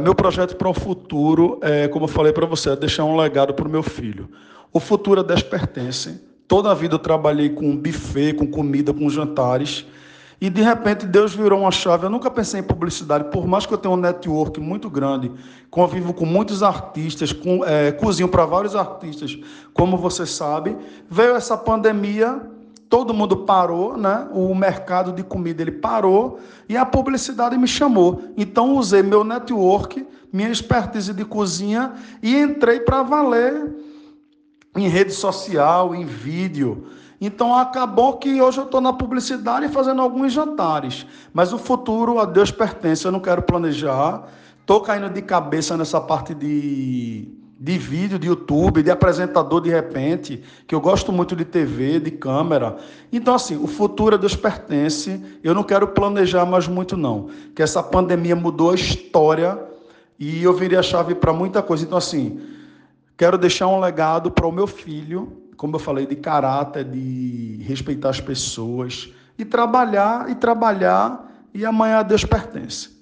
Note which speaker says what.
Speaker 1: Meu projeto para o futuro, é, como eu falei para você, é deixar um legado para o meu filho. O futuro Deus pertence. Toda a vida eu trabalhei com buffet, com comida, com jantares. E de repente Deus virou uma chave. Eu nunca pensei em publicidade, por mais que eu tenha um network muito grande, convivo com muitos artistas, com, é, cozinho para vários artistas, como você sabe. Veio essa pandemia, todo mundo parou, né? O mercado de comida ele parou e a publicidade me chamou. Então usei meu network, minha expertise de cozinha e entrei para valer em rede social, em vídeo. Então acabou que hoje eu estou na publicidade fazendo alguns jantares. Mas o futuro a Deus pertence, eu não quero planejar. Estou caindo de cabeça nessa parte de, de vídeo, de YouTube, de apresentador de repente, que eu gosto muito de TV, de câmera. Então, assim, o futuro a Deus pertence. Eu não quero planejar mais muito, não. Que essa pandemia mudou a história e eu virei a chave para muita coisa. Então, assim. Quero deixar um legado para o meu filho, como eu falei, de caráter, de respeitar as pessoas, e trabalhar e trabalhar, e amanhã a Deus pertence.